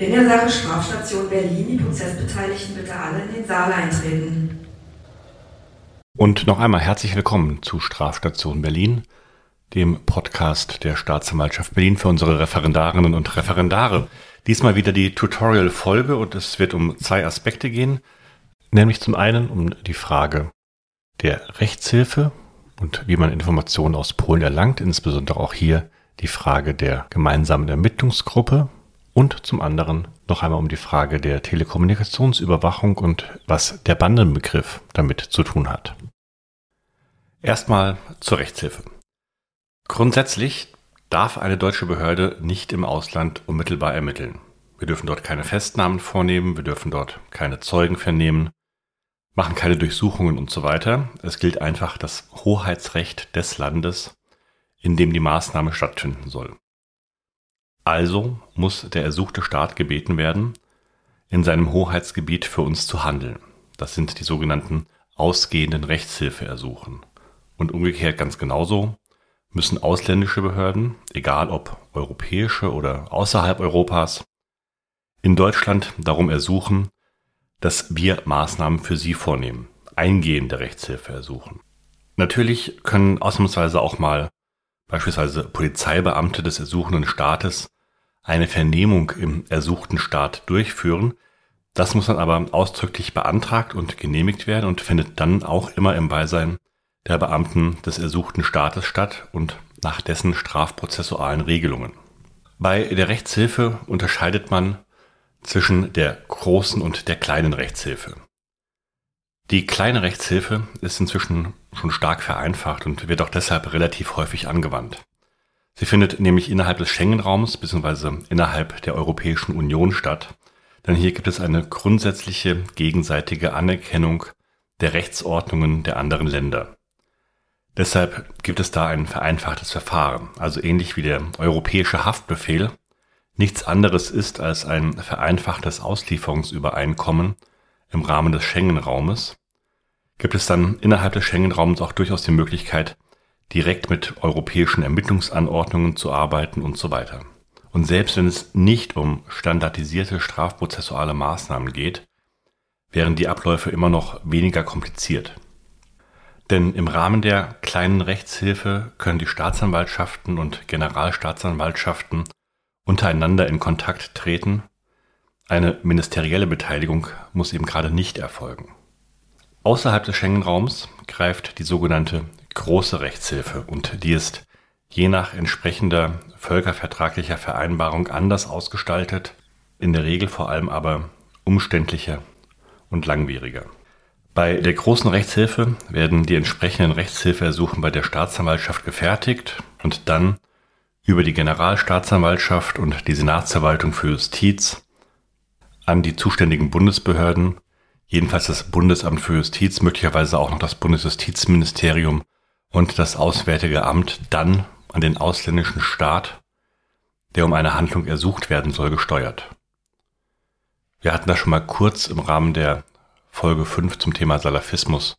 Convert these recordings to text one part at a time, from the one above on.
In der Sache Strafstation Berlin die Prozessbeteiligten bitte alle in den Saal eintreten. Und noch einmal herzlich willkommen zu Strafstation Berlin, dem Podcast der Staatsanwaltschaft Berlin für unsere Referendarinnen und Referendare. Diesmal wieder die Tutorial-Folge und es wird um zwei Aspekte gehen, nämlich zum einen um die Frage der Rechtshilfe und wie man Informationen aus Polen erlangt, insbesondere auch hier die Frage der gemeinsamen Ermittlungsgruppe und zum anderen noch einmal um die Frage der Telekommunikationsüberwachung und was der Bandenbegriff damit zu tun hat. Erstmal zur Rechtshilfe. Grundsätzlich darf eine deutsche Behörde nicht im Ausland unmittelbar ermitteln. Wir dürfen dort keine Festnahmen vornehmen, wir dürfen dort keine Zeugen vernehmen, machen keine Durchsuchungen und so weiter. Es gilt einfach das Hoheitsrecht des Landes, in dem die Maßnahme stattfinden soll. Also muss der ersuchte Staat gebeten werden, in seinem Hoheitsgebiet für uns zu handeln. Das sind die sogenannten ausgehenden Rechtshilfeersuchen. Und umgekehrt ganz genauso müssen ausländische Behörden, egal ob europäische oder außerhalb Europas, in Deutschland darum ersuchen, dass wir Maßnahmen für sie vornehmen, eingehende Rechtshilfe ersuchen. Natürlich können ausnahmsweise auch mal beispielsweise Polizeibeamte des ersuchenden Staates, eine Vernehmung im ersuchten Staat durchführen. Das muss dann aber ausdrücklich beantragt und genehmigt werden und findet dann auch immer im Beisein der Beamten des ersuchten Staates statt und nach dessen strafprozessualen Regelungen. Bei der Rechtshilfe unterscheidet man zwischen der großen und der kleinen Rechtshilfe. Die kleine Rechtshilfe ist inzwischen schon stark vereinfacht und wird auch deshalb relativ häufig angewandt. Sie findet nämlich innerhalb des Schengen-Raums bzw. innerhalb der Europäischen Union statt, denn hier gibt es eine grundsätzliche gegenseitige Anerkennung der Rechtsordnungen der anderen Länder. Deshalb gibt es da ein vereinfachtes Verfahren, also ähnlich wie der europäische Haftbefehl nichts anderes ist als ein vereinfachtes Auslieferungsübereinkommen im Rahmen des Schengen-Raumes, gibt es dann innerhalb des Schengen-Raums auch durchaus die Möglichkeit, direkt mit europäischen Ermittlungsanordnungen zu arbeiten und so weiter. Und selbst wenn es nicht um standardisierte strafprozessuale Maßnahmen geht, wären die Abläufe immer noch weniger kompliziert. Denn im Rahmen der kleinen Rechtshilfe können die Staatsanwaltschaften und Generalstaatsanwaltschaften untereinander in Kontakt treten. Eine ministerielle Beteiligung muss eben gerade nicht erfolgen. Außerhalb des Schengen-Raums greift die sogenannte große Rechtshilfe und die ist je nach entsprechender völkervertraglicher Vereinbarung anders ausgestaltet, in der Regel vor allem aber umständlicher und langwieriger. Bei der großen Rechtshilfe werden die entsprechenden Rechtshilfeersuchen bei der Staatsanwaltschaft gefertigt und dann über die Generalstaatsanwaltschaft und die Senatsverwaltung für Justiz an die zuständigen Bundesbehörden, jedenfalls das Bundesamt für Justiz, möglicherweise auch noch das Bundesjustizministerium und das Auswärtige Amt dann an den ausländischen Staat, der um eine Handlung ersucht werden soll, gesteuert. Wir hatten das schon mal kurz im Rahmen der Folge 5 zum Thema Salafismus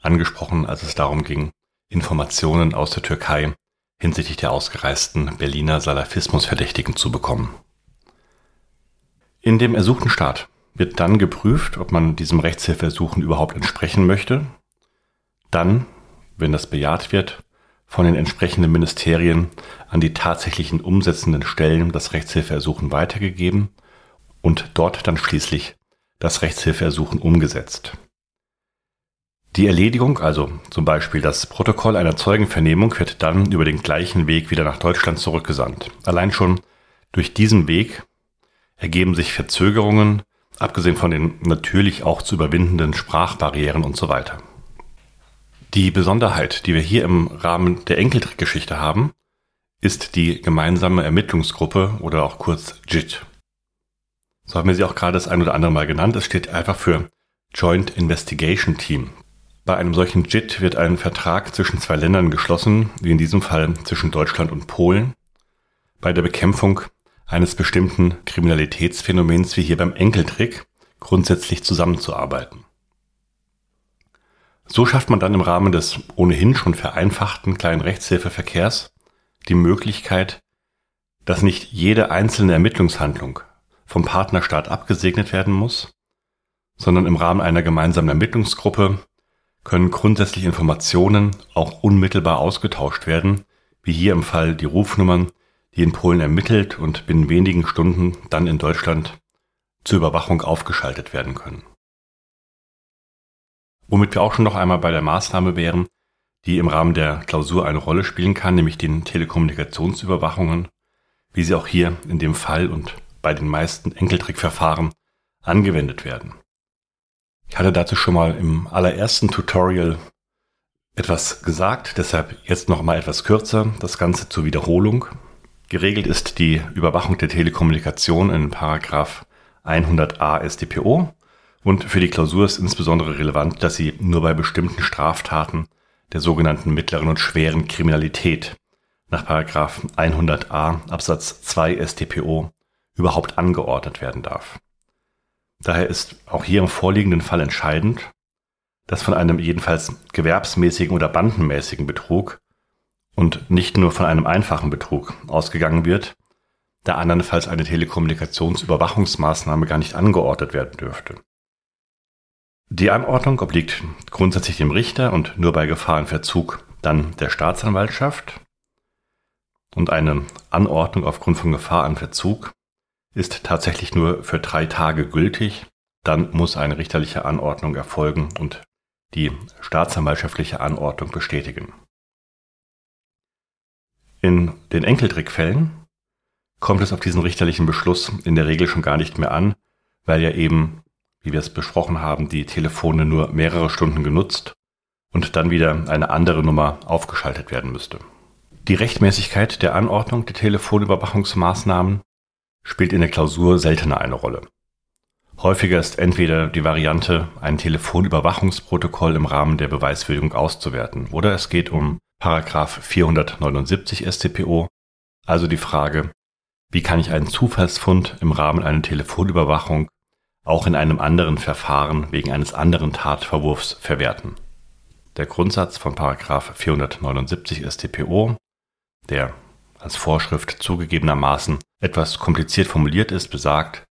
angesprochen, als es darum ging, Informationen aus der Türkei hinsichtlich der ausgereisten Berliner Salafismusverdächtigen zu bekommen. In dem ersuchten Staat wird dann geprüft, ob man diesem Rechtshilfeersuchen überhaupt entsprechen möchte. Dann wenn das bejaht wird, von den entsprechenden Ministerien an die tatsächlichen umsetzenden Stellen das Rechtshilfeersuchen weitergegeben und dort dann schließlich das Rechtshilfeersuchen umgesetzt. Die Erledigung, also zum Beispiel das Protokoll einer Zeugenvernehmung, wird dann über den gleichen Weg wieder nach Deutschland zurückgesandt. Allein schon durch diesen Weg ergeben sich Verzögerungen, abgesehen von den natürlich auch zu überwindenden Sprachbarrieren und so weiter. Die Besonderheit, die wir hier im Rahmen der Enkeltrickgeschichte haben, ist die gemeinsame Ermittlungsgruppe oder auch kurz JIT. So haben wir sie auch gerade das ein oder andere Mal genannt. Es steht einfach für Joint Investigation Team. Bei einem solchen JIT wird ein Vertrag zwischen zwei Ländern geschlossen, wie in diesem Fall zwischen Deutschland und Polen, bei der Bekämpfung eines bestimmten Kriminalitätsphänomens wie hier beim Enkeltrick grundsätzlich zusammenzuarbeiten. So schafft man dann im Rahmen des ohnehin schon vereinfachten kleinen Rechtshilfeverkehrs die Möglichkeit, dass nicht jede einzelne Ermittlungshandlung vom Partnerstaat abgesegnet werden muss, sondern im Rahmen einer gemeinsamen Ermittlungsgruppe können grundsätzlich Informationen auch unmittelbar ausgetauscht werden, wie hier im Fall die Rufnummern, die in Polen ermittelt und binnen wenigen Stunden dann in Deutschland zur Überwachung aufgeschaltet werden können. Womit wir auch schon noch einmal bei der Maßnahme wären, die im Rahmen der Klausur eine Rolle spielen kann, nämlich den Telekommunikationsüberwachungen, wie sie auch hier in dem Fall und bei den meisten Enkeltrickverfahren angewendet werden. Ich hatte dazu schon mal im allerersten Tutorial etwas gesagt, deshalb jetzt noch mal etwas kürzer, das Ganze zur Wiederholung. Geregelt ist die Überwachung der Telekommunikation in Paragraph 100a StPO und für die Klausur ist insbesondere relevant, dass sie nur bei bestimmten Straftaten der sogenannten mittleren und schweren Kriminalität nach Paragraph 100a Absatz 2 StPO überhaupt angeordnet werden darf. Daher ist auch hier im vorliegenden Fall entscheidend, dass von einem jedenfalls gewerbsmäßigen oder bandenmäßigen Betrug und nicht nur von einem einfachen Betrug ausgegangen wird, da andernfalls eine Telekommunikationsüberwachungsmaßnahme gar nicht angeordnet werden dürfte. Die Anordnung obliegt grundsätzlich dem Richter und nur bei Gefahrenverzug dann der Staatsanwaltschaft. Und eine Anordnung aufgrund von Gefahr an Verzug ist tatsächlich nur für drei Tage gültig. Dann muss eine richterliche Anordnung erfolgen und die staatsanwaltschaftliche Anordnung bestätigen. In den Enkeltrickfällen kommt es auf diesen richterlichen Beschluss in der Regel schon gar nicht mehr an, weil ja eben, wie wir es besprochen haben, die Telefone nur mehrere Stunden genutzt und dann wieder eine andere Nummer aufgeschaltet werden müsste. Die Rechtmäßigkeit der Anordnung der Telefonüberwachungsmaßnahmen spielt in der Klausur seltener eine Rolle. Häufiger ist entweder die Variante, ein Telefonüberwachungsprotokoll im Rahmen der Beweiswürdigung auszuwerten, oder es geht um Paragraph 479 StPO, also die Frage, wie kann ich einen Zufallsfund im Rahmen einer Telefonüberwachung auch in einem anderen Verfahren wegen eines anderen Tatverwurfs verwerten. Der Grundsatz von Paragraph 479 StPO, der als Vorschrift zugegebenermaßen etwas kompliziert formuliert ist, besagt,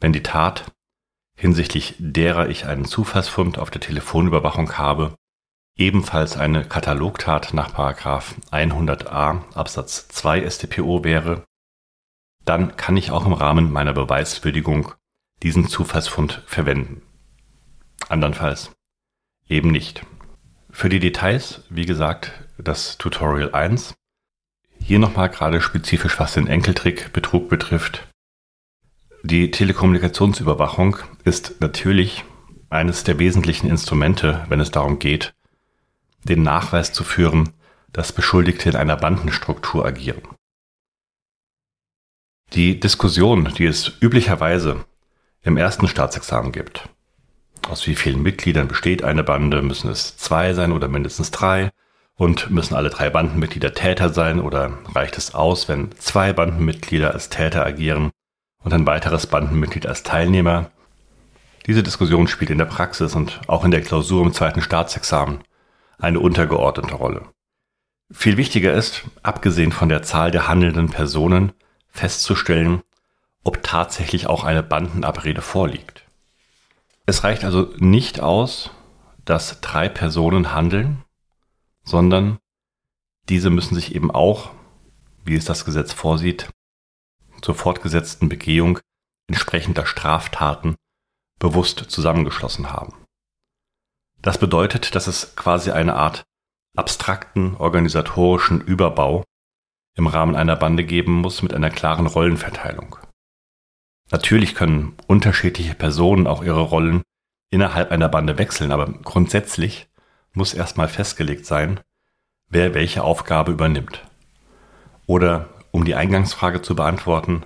wenn die Tat, hinsichtlich derer ich einen Zufallsfund auf der Telefonüberwachung habe, ebenfalls eine Katalogtat nach 100a Absatz 2 StPO wäre, dann kann ich auch im Rahmen meiner Beweiswürdigung diesen Zufallsfund verwenden. Andernfalls eben nicht. Für die Details, wie gesagt, das Tutorial 1. Hier nochmal gerade spezifisch, was den Enkeltrick-Betrug betrifft. Die Telekommunikationsüberwachung ist natürlich eines der wesentlichen Instrumente, wenn es darum geht, den Nachweis zu führen, dass Beschuldigte in einer Bandenstruktur agieren. Die Diskussion, die es üblicherweise im ersten Staatsexamen gibt, aus wie vielen Mitgliedern besteht eine Bande, müssen es zwei sein oder mindestens drei, und müssen alle drei Bandenmitglieder Täter sein oder reicht es aus, wenn zwei Bandenmitglieder als Täter agieren und ein weiteres Bandenmitglied als Teilnehmer. Diese Diskussion spielt in der Praxis und auch in der Klausur im zweiten Staatsexamen eine untergeordnete Rolle. Viel wichtiger ist, abgesehen von der Zahl der handelnden Personen, festzustellen, ob tatsächlich auch eine Bandenabrede vorliegt. Es reicht also nicht aus, dass drei Personen handeln, sondern diese müssen sich eben auch, wie es das Gesetz vorsieht, zur fortgesetzten Begehung entsprechender Straftaten bewusst zusammengeschlossen haben. Das bedeutet, dass es quasi eine Art abstrakten organisatorischen Überbau im Rahmen einer Bande geben muss mit einer klaren Rollenverteilung. Natürlich können unterschiedliche Personen auch ihre Rollen innerhalb einer Bande wechseln, aber grundsätzlich muss erstmal festgelegt sein, wer welche Aufgabe übernimmt. Oder um die Eingangsfrage zu beantworten,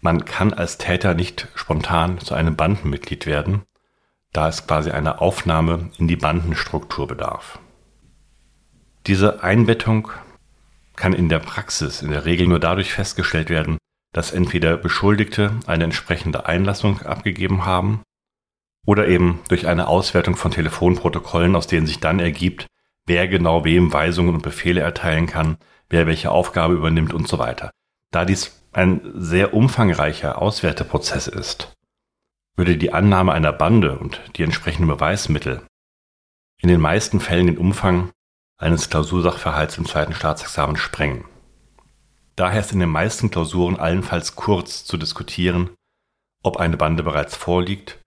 man kann als Täter nicht spontan zu einem Bandenmitglied werden, da es quasi eine Aufnahme in die Bandenstruktur bedarf. Diese Einbettung kann in der Praxis in der Regel nur dadurch festgestellt werden, dass entweder Beschuldigte eine entsprechende Einlassung abgegeben haben oder eben durch eine Auswertung von Telefonprotokollen, aus denen sich dann ergibt, wer genau wem Weisungen und Befehle erteilen kann, wer welche Aufgabe übernimmt und so weiter. Da dies ein sehr umfangreicher Auswerteprozess ist, würde die Annahme einer Bande und die entsprechenden Beweismittel in den meisten Fällen den Umfang eines Klausursachverhalts im zweiten Staatsexamen sprengen. Daher ist in den meisten Klausuren allenfalls kurz zu diskutieren, ob eine Bande bereits vorliegt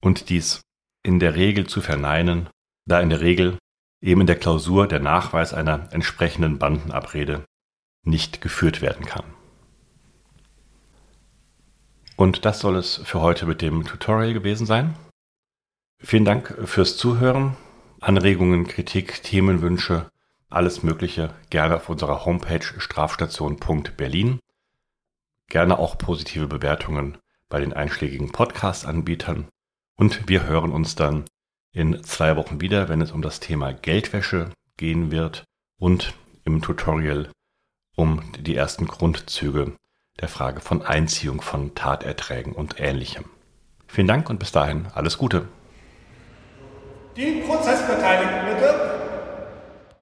und dies in der Regel zu verneinen, da in der Regel eben in der Klausur der Nachweis einer entsprechenden Bandenabrede nicht geführt werden kann. Und das soll es für heute mit dem Tutorial gewesen sein. Vielen Dank fürs Zuhören. Anregungen, Kritik, Themenwünsche, alles Mögliche gerne auf unserer Homepage strafstation.berlin. Gerne auch positive Bewertungen bei den einschlägigen Podcast-Anbietern. Und wir hören uns dann in zwei Wochen wieder, wenn es um das Thema Geldwäsche gehen wird und im Tutorial um die ersten Grundzüge der Frage von Einziehung von Taterträgen und ähnlichem. Vielen Dank und bis dahin alles Gute. Die Prozessbeteiligten bitte.